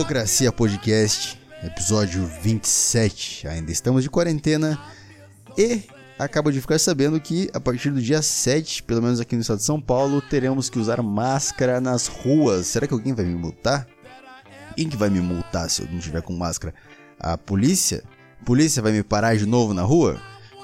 Burocracia Podcast, episódio 27. Ainda estamos de quarentena e acabo de ficar sabendo que a partir do dia 7, pelo menos aqui no estado de São Paulo, teremos que usar máscara nas ruas. Será que alguém vai me multar? Quem que vai me multar se eu não tiver com máscara? A polícia? A polícia vai me parar de novo na rua?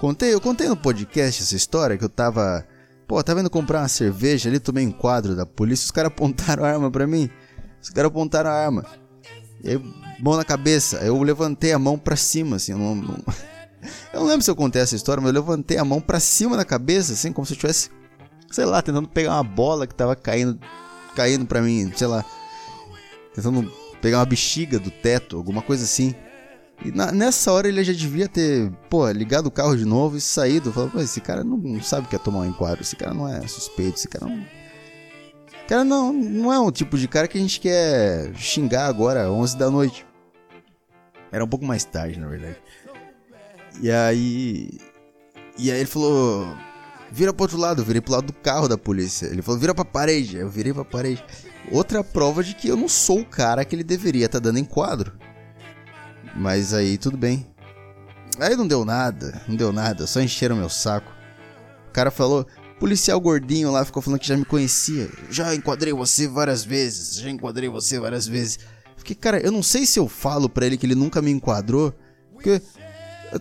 Contei, eu contei no podcast essa história que eu tava, pô, tava indo comprar uma cerveja ali, tomei um quadro da polícia, os caras apontaram a arma para mim. Os caras apontaram a arma. E aí, mão na cabeça. Eu levantei a mão pra cima, assim. Eu não, não, eu não lembro se eu contei essa história, mas eu levantei a mão pra cima da cabeça, assim, como se eu tivesse, sei lá, tentando pegar uma bola que tava caindo, caindo pra mim, sei lá. Tentando pegar uma bexiga do teto, alguma coisa assim. E na, nessa hora ele já devia ter, pô, ligado o carro de novo e saído. Falando, pô, esse cara não, não sabe o que é tomar um enquadro, esse cara não é suspeito, esse cara não Cara, não, não é um tipo de cara que a gente quer xingar agora, 11 da noite. Era um pouco mais tarde, na verdade. E aí. E aí ele falou: vira pro outro lado. Eu virei pro lado do carro da polícia. Ele falou: vira pra parede. Eu virei pra parede. Outra prova de que eu não sou o cara que ele deveria estar tá dando em quadro. Mas aí tudo bem. Aí não deu nada, não deu nada, só encheram meu saco. O cara falou: policial gordinho lá ficou falando que já me conhecia. Já enquadrei você várias vezes, já enquadrei você várias vezes. Fiquei, cara, eu não sei se eu falo pra ele que ele nunca me enquadrou, porque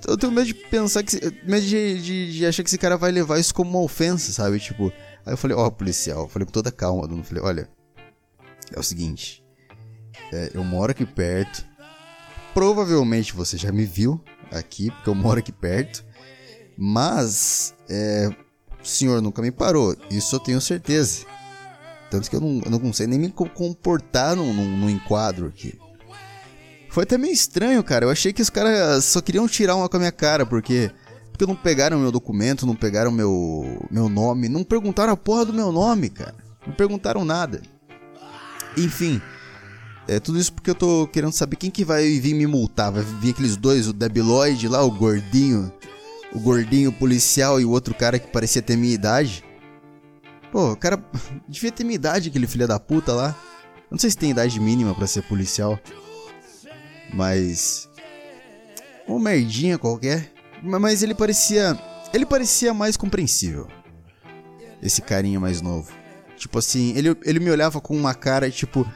eu tenho medo de pensar que. medo de, de, de, achar que esse cara vai levar isso como uma ofensa, sabe? Tipo. Aí eu falei, ó, oh, policial, eu falei com toda calma, eu falei, olha, é o seguinte. É, eu moro aqui perto. Provavelmente você já me viu aqui, porque eu moro aqui perto. Mas, é, o senhor nunca me parou, isso eu tenho certeza. Tanto que eu não, eu não sei nem me comportar num, num, num enquadro aqui. Foi até meio estranho, cara. Eu achei que os caras só queriam tirar uma com a minha cara, porque. Porque não pegaram meu documento, não pegaram meu, meu nome, não perguntaram a porra do meu nome, cara. Não perguntaram nada. Enfim, é tudo isso porque eu tô querendo saber quem que vai vir me multar. Vai vir aqueles dois, o Debiloid lá, o gordinho, o gordinho policial e o outro cara que parecia ter minha idade. Pô, o cara devia ter minha idade, aquele filho da puta lá. Não sei se tem idade mínima para ser policial. Mas. Um merdinha qualquer. Mas ele parecia. Ele parecia mais compreensível. Esse carinha mais novo. Tipo assim, ele, ele me olhava com uma cara tipo.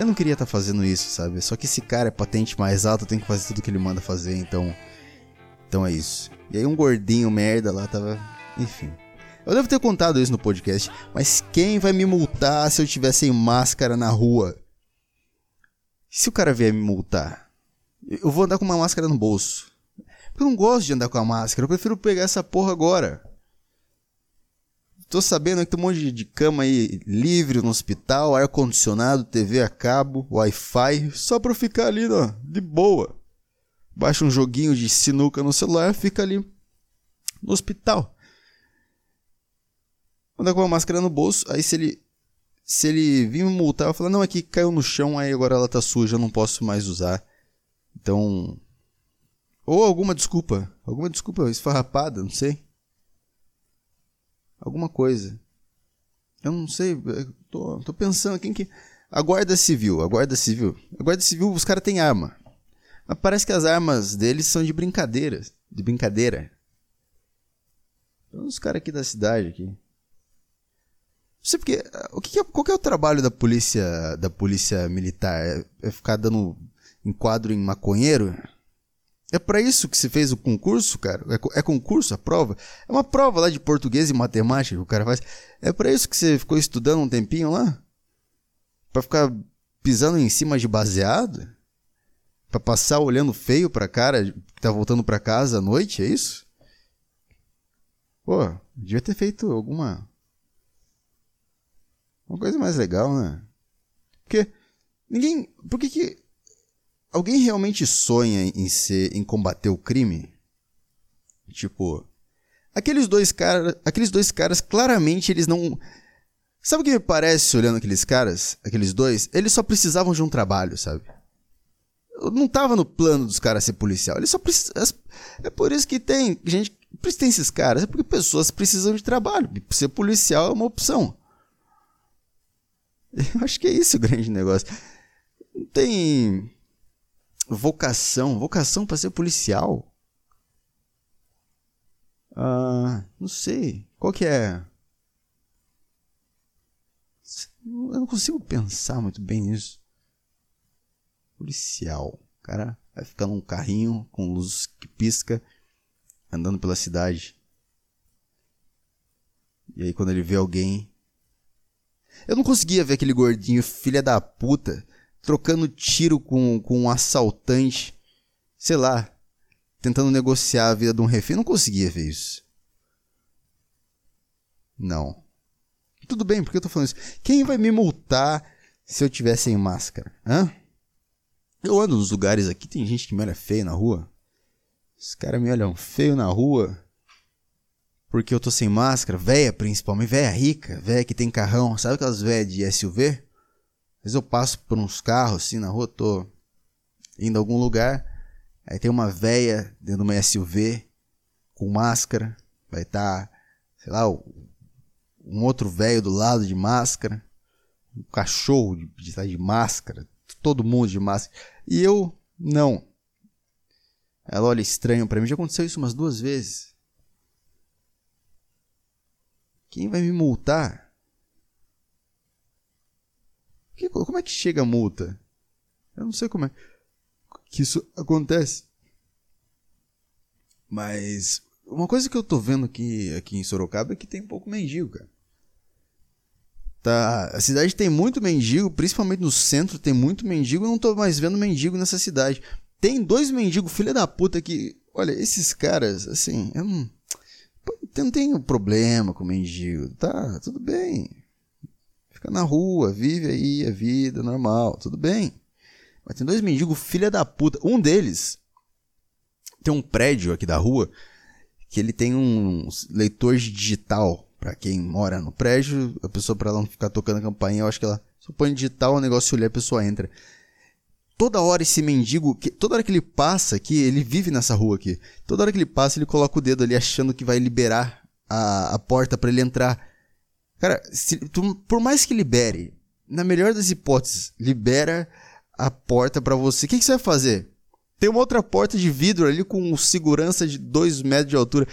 Eu não queria estar tá fazendo isso, sabe? Só que esse cara é patente mais eu tenho que fazer tudo que ele manda fazer, então. Então é isso. E aí um gordinho merda lá tava. Enfim. Eu devo ter contado isso no podcast, mas quem vai me multar se eu tiver sem máscara na rua? Se o cara vier me multar, eu vou andar com uma máscara no bolso. Eu não gosto de andar com a máscara, eu prefiro pegar essa porra agora. Tô sabendo que tem um monte de cama aí livre no hospital, ar-condicionado, TV a cabo, Wi-Fi, só pra eu ficar ali, ó, de boa baixa um joguinho de sinuca no celular, fica ali no hospital. Anda com a máscara no bolso, aí se ele se ele vir me multar, eu falo, não, aqui caiu no chão, aí agora ela tá suja, eu não posso mais usar. Então, ou alguma desculpa, alguma desculpa esfarrapada, não sei. Alguma coisa. Eu não sei, eu tô, tô pensando, quem que... A Guarda Civil, a Guarda Civil. A Guarda Civil, os caras têm arma. Mas parece que as armas deles são de brincadeira. De brincadeira. Os caras aqui da cidade aqui. Não sei porque. O que é, qual que é o trabalho da polícia da polícia militar? É, é ficar dando enquadro em maconheiro? É para isso que se fez o concurso, cara? É, é, concurso a prova? É uma prova lá de português e matemática que o cara faz. É para isso que você ficou estudando um tempinho lá? Para ficar pisando em cima de baseado? Pra passar olhando feio pra cara que tá voltando pra casa à noite, é isso? Pô, devia ter feito alguma. Uma coisa mais legal, né? Porque ninguém. Por que que. Alguém realmente sonha em ser. em combater o crime? Tipo. Aqueles dois caras. Aqueles dois caras, claramente, eles não. Sabe o que me parece olhando aqueles caras? Aqueles dois? Eles só precisavam de um trabalho, sabe? Não tava no plano dos caras ser policial. Ele só. É por isso que tem gente. Tem esses caras. É porque pessoas precisam de trabalho. Ser policial é uma opção. Eu acho que é isso o grande negócio. Não tem vocação, vocação para ser policial? Ah, não sei. Qual que é? Eu não consigo pensar muito bem nisso. Policial. O cara vai ficar num carrinho com luz que pisca, andando pela cidade. E aí quando ele vê alguém. Eu não conseguia ver aquele gordinho, filha da puta, trocando tiro com, com um assaltante. Sei lá, tentando negociar a vida de um refém. Eu não conseguia ver isso. Não. Tudo bem, porque eu tô falando isso? Quem vai me multar se eu tiver sem máscara? Hã? Eu ando nos lugares aqui, tem gente que me olha feio na rua. Os caras me olham feio na rua porque eu tô sem máscara, véia principalmente, véia rica, véia que tem carrão, sabe aquelas véias de SUV? Às vezes eu passo por uns carros assim na rua, tô indo a algum lugar, aí tem uma véia dentro de uma SUV com máscara, vai estar, tá, sei lá, um outro velho do lado de máscara, um cachorro de, de, de máscara, todo mundo de máscara, e eu não. Ela olha estranho para mim, já aconteceu isso umas duas vezes. Quem vai me multar? Que, como é que chega a multa? Eu não sei como é que isso acontece. Mas uma coisa que eu tô vendo aqui, aqui em Sorocaba é que tem pouco mendigo, cara. Tá, a cidade tem muito mendigo, principalmente no centro tem muito mendigo, eu não tô mais vendo mendigo nessa cidade. Tem dois mendigos, filha da puta, que. Olha, esses caras, assim, eu não não tenho problema com mendigo. Tá, tudo bem. Fica na rua, vive aí a vida normal, tudo bem. Mas tem dois mendigos, filha da puta. Um deles tem um prédio aqui da rua que ele tem um leitor digital. Para quem mora no prédio, a pessoa para ela não ficar tocando a campainha, eu acho que ela só põe digital, o negócio olhar, a pessoa entra toda hora esse mendigo, toda hora que ele passa aqui, ele vive nessa rua aqui. Toda hora que ele passa, ele coloca o dedo ali achando que vai liberar a, a porta para ele entrar. Cara, se, tu, por mais que libere, na melhor das hipóteses, libera a porta para você. O que, que, você vai fazer? Tem uma outra porta de vidro ali com segurança de 2 metros de altura.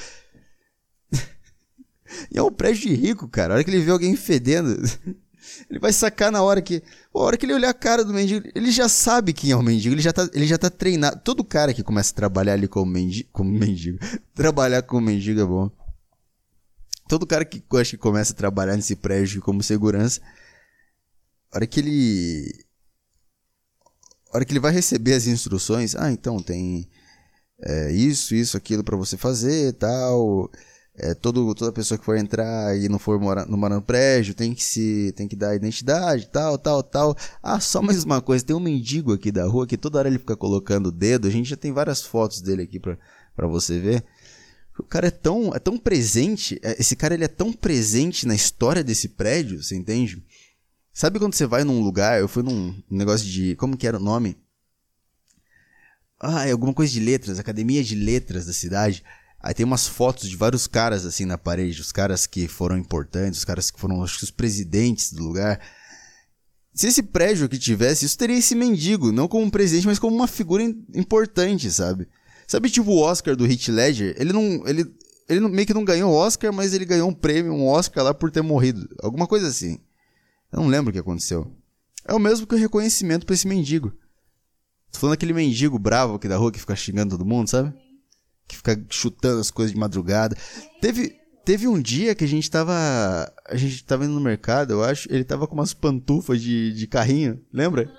E é um prédio de rico, cara. A hora que ele vê alguém fedendo. Ele vai sacar na hora que. A hora que ele olhar a cara do mendigo, ele já sabe quem é o mendigo, ele já tá, ele já tá treinado. Todo cara que começa a trabalhar ali como mendigo. Como mendigo trabalhar como mendigo é bom. Todo cara que acho que começa a trabalhar nesse prédio como segurança, a hora que ele. A hora que ele vai receber as instruções, ah, então tem é, isso, isso, aquilo para você fazer tal é, todo, toda pessoa que for entrar e não for morar, morar no prédio tem que se tem que dar identidade, tal, tal, tal. Ah, só mais uma coisa, tem um mendigo aqui da rua que toda hora ele fica colocando o dedo. A gente já tem várias fotos dele aqui para você ver. O cara é tão, é tão presente, é, esse cara ele é tão presente na história desse prédio, você entende? Sabe quando você vai num lugar, eu fui num negócio de, como que era o nome? Ah, é alguma coisa de letras, Academia de Letras da cidade. Aí tem umas fotos de vários caras assim na parede, os caras que foram importantes, os caras que foram, acho que os presidentes do lugar. Se esse prédio aqui tivesse, isso teria esse mendigo, não como um presidente, mas como uma figura importante, sabe? Sabe tipo o Oscar do Heath Ledger? Ele não, ele, ele meio que não ganhou o Oscar, mas ele ganhou um prêmio, um Oscar lá por ter morrido, alguma coisa assim. Eu não lembro o que aconteceu. É o mesmo que o reconhecimento para esse mendigo. Tô falando aquele mendigo bravo aqui da rua que fica xingando todo mundo, sabe? Que fica chutando as coisas de madrugada. Teve, teve um dia que a gente tava. A gente tava indo no mercado, eu acho. Ele tava com umas pantufas de, de carrinho, lembra?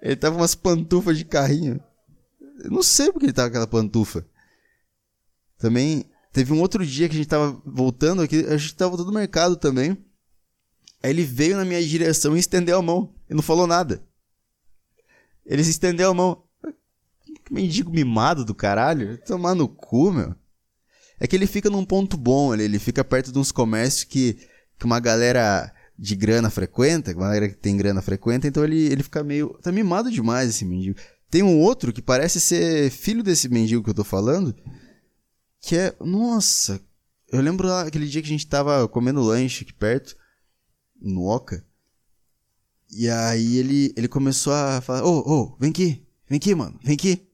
Ele tava com umas pantufas de carrinho. Eu não sei porque ele tava com aquela pantufa. Também teve um outro dia que a gente tava voltando aqui, a gente tava voltando no mercado também. Aí ele veio na minha direção e estendeu a mão. E não falou nada. Ele se estendeu a mão. Que mendigo mimado do caralho. Tomar no cu, meu. É que ele fica num ponto bom ali, ele fica perto de uns comércios que, que uma galera de grana frequenta, uma galera que tem grana frequenta, então ele, ele fica meio. Tá mimado demais esse mendigo. Tem um outro que parece ser filho desse mendigo que eu tô falando, que é. Nossa! Eu lembro lá aquele dia que a gente tava comendo lanche aqui perto, no Oca. E aí ele, ele começou a falar: Ô, ô, oh, vem aqui, vem aqui, mano, vem aqui.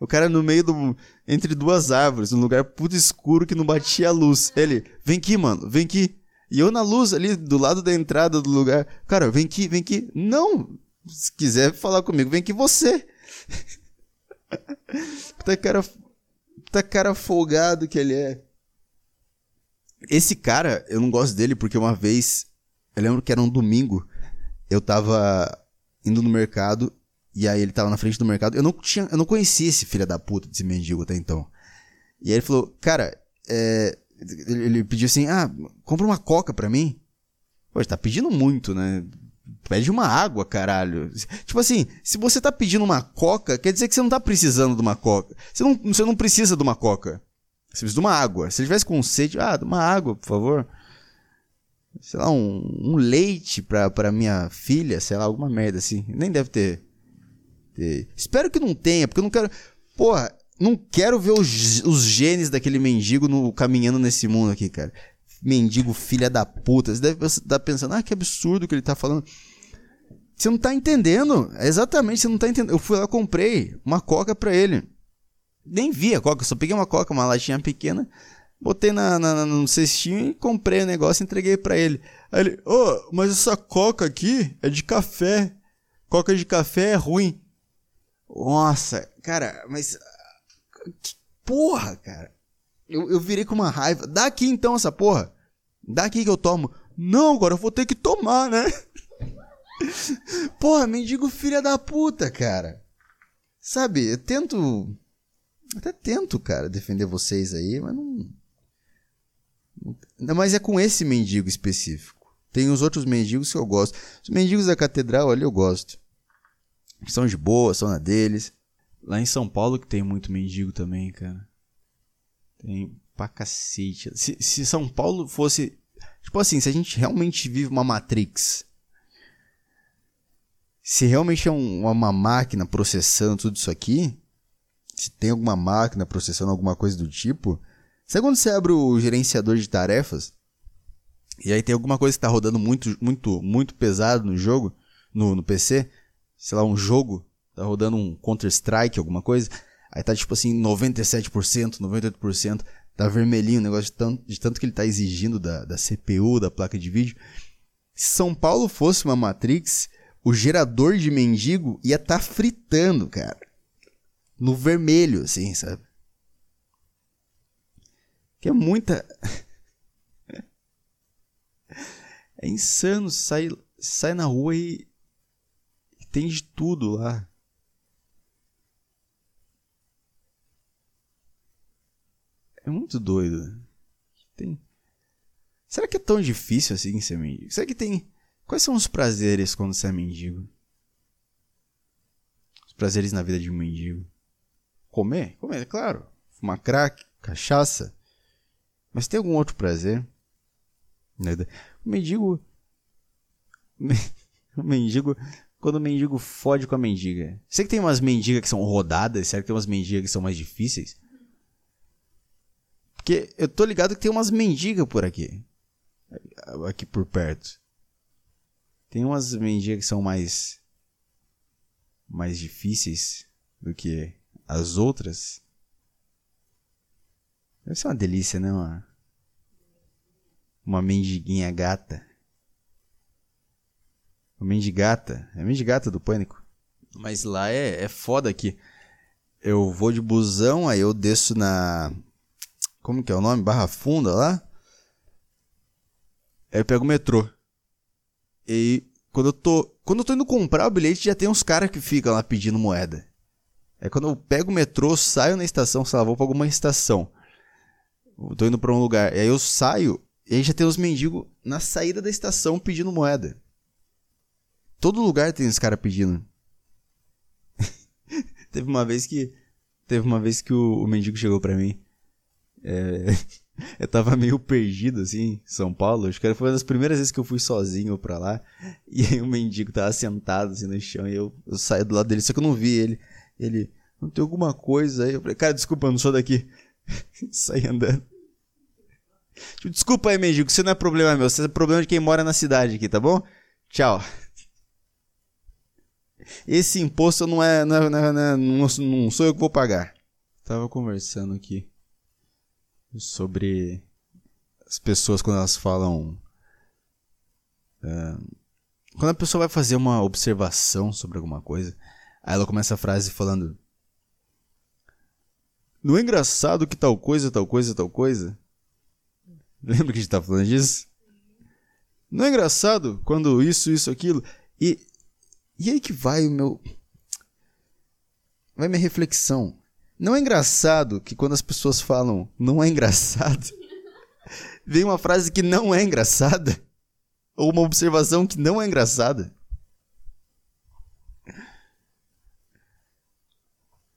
O cara no meio do. Entre duas árvores, num lugar puto escuro que não batia a luz. Ele, vem aqui, mano, vem aqui. E eu na luz ali, do lado da entrada do lugar. Cara, vem aqui, vem aqui. Não! Se quiser falar comigo, vem aqui você. puta cara. Puta cara folgado que ele é. Esse cara, eu não gosto dele porque uma vez. Eu lembro que era um domingo. Eu tava indo no mercado e aí ele tava na frente do mercado. Eu não tinha, eu não conhecia esse filho da puta desse mendigo até então. E aí ele falou, cara, é, ele pediu assim, ah, compra uma coca pra mim. Pô, tá pedindo muito, né? Pede uma água, caralho. Tipo assim, se você tá pedindo uma coca, quer dizer que você não tá precisando de uma coca. Você não, você não precisa de uma coca. Você precisa de uma água. Se ele tivesse com sede, ah, uma água, por favor. Sei lá, um, um leite pra, pra minha filha, sei lá, alguma merda assim. Nem deve ter ter. Espero que não tenha, porque eu não quero. Porra, não quero ver os, os genes daquele mendigo no, caminhando nesse mundo aqui, cara. Mendigo filha da puta. Você deve estar pensando, ah, que absurdo que ele tá falando. Você não tá entendendo. Exatamente, você não tá entendendo. Eu fui lá, comprei uma coca pra ele. Nem vi a coca, só peguei uma coca, uma latinha pequena, botei na, na, no cestinho e comprei o negócio e entreguei pra ele. Aí ele, ô, oh, mas essa coca aqui é de café. Coca de café é ruim. Nossa, cara, mas. Que porra, cara. Eu, eu virei com uma raiva. Dá aqui então essa porra. Dá aqui que eu tomo. Não, agora eu vou ter que tomar, né? porra, mendigo filha da puta, cara. Sabe, eu tento. Até tento, cara, defender vocês aí, mas não. Mas é com esse mendigo específico. Tem os outros mendigos que eu gosto. Os mendigos da catedral ali eu gosto são de boa, são na deles. Lá em São Paulo que tem muito mendigo também, cara. Tem pra cacete. Se, se São Paulo fosse. Tipo assim, se a gente realmente vive uma Matrix. Se realmente é um, uma máquina processando tudo isso aqui. Se tem alguma máquina processando alguma coisa do tipo. Sabe quando você abre o gerenciador de tarefas? E aí tem alguma coisa que está rodando muito, muito, muito pesado no jogo, no, no PC sei lá, um jogo, tá rodando um Counter-Strike, alguma coisa, aí tá tipo assim, 97%, 98%, tá vermelhinho o negócio de tanto, de tanto que ele tá exigindo da, da CPU, da placa de vídeo. Se São Paulo fosse uma Matrix, o gerador de mendigo ia tá fritando, cara. No vermelho, assim, sabe? Que é muita. é insano. Sai, sai na rua e tem de tudo lá. É muito doido. Tem. Será que é tão difícil assim ser mendigo? Será que tem. Quais são os prazeres quando você é mendigo? Os prazeres na vida de um mendigo. Comer? Comer, é claro. Fumar crack, cachaça. Mas tem algum outro prazer? O mendigo. O mendigo quando o mendigo fode com a mendiga. Sei que tem umas mendigas que são rodadas, será que tem umas mendigas que são mais difíceis? Porque eu tô ligado que tem umas mendigas por aqui. Aqui por perto. Tem umas mendigas que são mais. mais difíceis do que as outras. Deve ser uma delícia, né? Uma, uma mendiguinha gata. O Mendigata. É Mendigata do Pânico. Mas lá é, é foda que eu vou de busão, aí eu desço na. Como que é o nome? Barra Funda lá. Aí eu pego o metrô. E quando eu tô. Quando eu tô indo comprar o bilhete, já tem uns caras que ficam lá pedindo moeda. É quando eu pego o metrô, saio na estação, sei lá, vou pra alguma estação. Eu tô indo pra um lugar. E aí eu saio, e aí já tem os mendigos na saída da estação pedindo moeda. Todo lugar tem os caras pedindo. teve uma vez que. Teve uma vez que o, o mendigo chegou pra mim. É, eu tava meio perdido, assim, em São Paulo. Acho que foi uma das primeiras vezes que eu fui sozinho pra lá. E aí o mendigo tava sentado assim no chão e eu, eu saí do lado dele, só que eu não vi ele. Ele, não tem alguma coisa aí? Eu falei, cara, desculpa, eu não sou daqui. Saí andando. Tipo, desculpa aí, mendigo, isso não é problema meu, isso é problema de quem mora na cidade aqui, tá bom? Tchau. Esse imposto não é, não, é, não, é, é, não sou eu que vou pagar. Tava conversando aqui sobre as pessoas quando elas falam. Uh, quando a pessoa vai fazer uma observação sobre alguma coisa, aí ela começa a frase falando: Não é engraçado que tal coisa, tal coisa, tal coisa? Lembra que a gente tá falando disso? Não é engraçado quando isso, isso, aquilo? E, e aí que vai o meu. Vai minha reflexão. Não é engraçado que quando as pessoas falam não é engraçado, vem uma frase que não é engraçada? Ou uma observação que não é engraçada?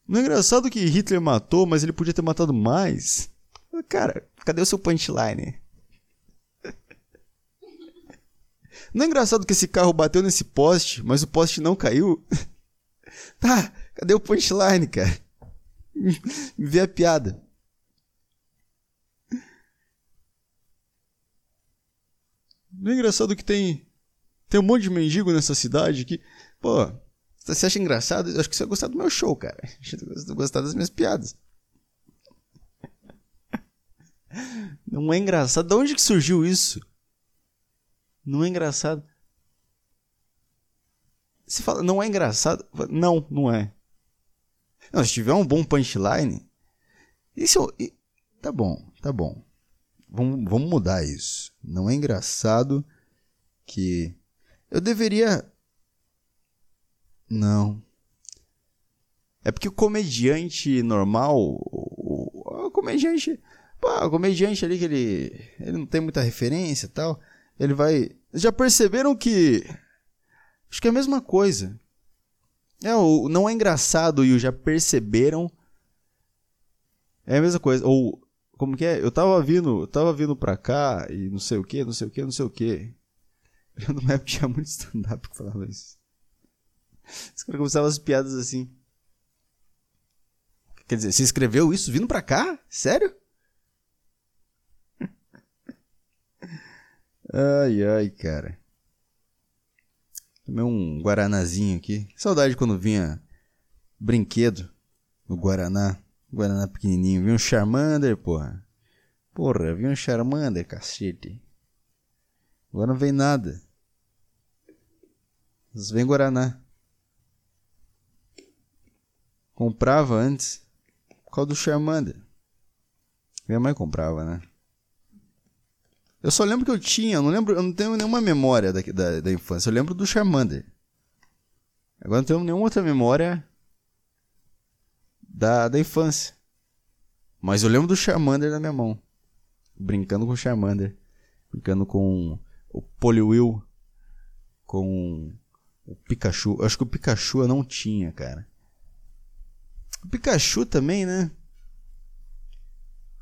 Não é engraçado que Hitler matou, mas ele podia ter matado mais? Cara, cadê o seu punchline? Não é engraçado que esse carro bateu nesse poste, mas o poste não caiu? Tá, cadê o punchline, cara? Vê a piada. Não é engraçado que tem tem um monte de mendigo nessa cidade que, pô, você acha engraçado? Eu acho que você vai gostar do meu show, cara. Você vai gostar das minhas piadas. Não é engraçado. De onde que surgiu isso? Não é engraçado. Você fala, não é engraçado? Não, não é. Não, se tiver um bom punchline. Isso. Tá bom, tá bom. Vamos, vamos mudar isso. Não é engraçado que. Eu deveria. Não. É porque o comediante normal. O, o comediante. Pô, o comediante ali que ele. Ele não tem muita referência e tal. Ele vai. Já perceberam que. Acho que é a mesma coisa. É, o não é engraçado e o já perceberam. É a mesma coisa. Ou. Como que é? Eu tava vindo, eu tava vindo pra cá e não sei o que, não sei o que, não sei o que. Eu época tinha muito stand-up que falava isso. Os caras começavam as piadas assim. Quer dizer, você escreveu isso vindo pra cá? Sério? Ai, ai, cara. Tomei um guaranazinho aqui. Saudade quando vinha brinquedo no Guaraná. Guaraná pequenininho. Vinha um Charmander, porra. Porra, vinha um Charmander, cacete. Agora não vem nada. Mas vem Guaraná. Comprava antes. Por causa do Charmander. Minha mãe comprava, né? Eu só lembro que eu tinha, eu não lembro, eu não tenho nenhuma memória da, da, da infância. Eu lembro do Charmander. Agora não tenho nenhuma outra memória da, da infância. Mas eu lembro do Charmander na minha mão. Brincando com o Charmander. Brincando com o Poliwhirl. Com o Pikachu. Eu acho que o Pikachu eu não tinha, cara. O Pikachu também, né?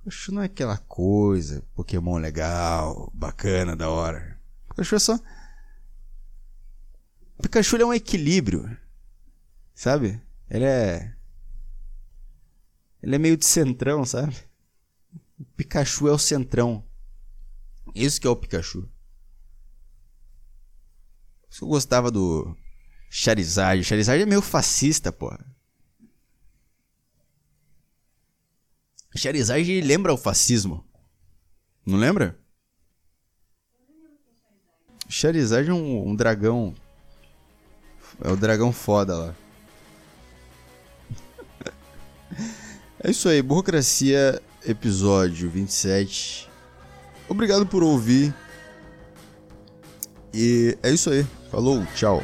Pikachu não é aquela coisa, Pokémon legal, bacana, da hora. Pikachu é só. Pikachu é um equilíbrio. Sabe? Ele é. Ele é meio de centrão, sabe? O Pikachu é o centrão. Isso que é o Pikachu. Isso eu gostava do Charizard. Charizard é meio fascista, porra. Charizard lembra o fascismo. Não lembra? Charizard é um, um dragão. É o dragão foda lá. é isso aí, Burocracia, episódio 27. Obrigado por ouvir. E é isso aí. Falou, tchau.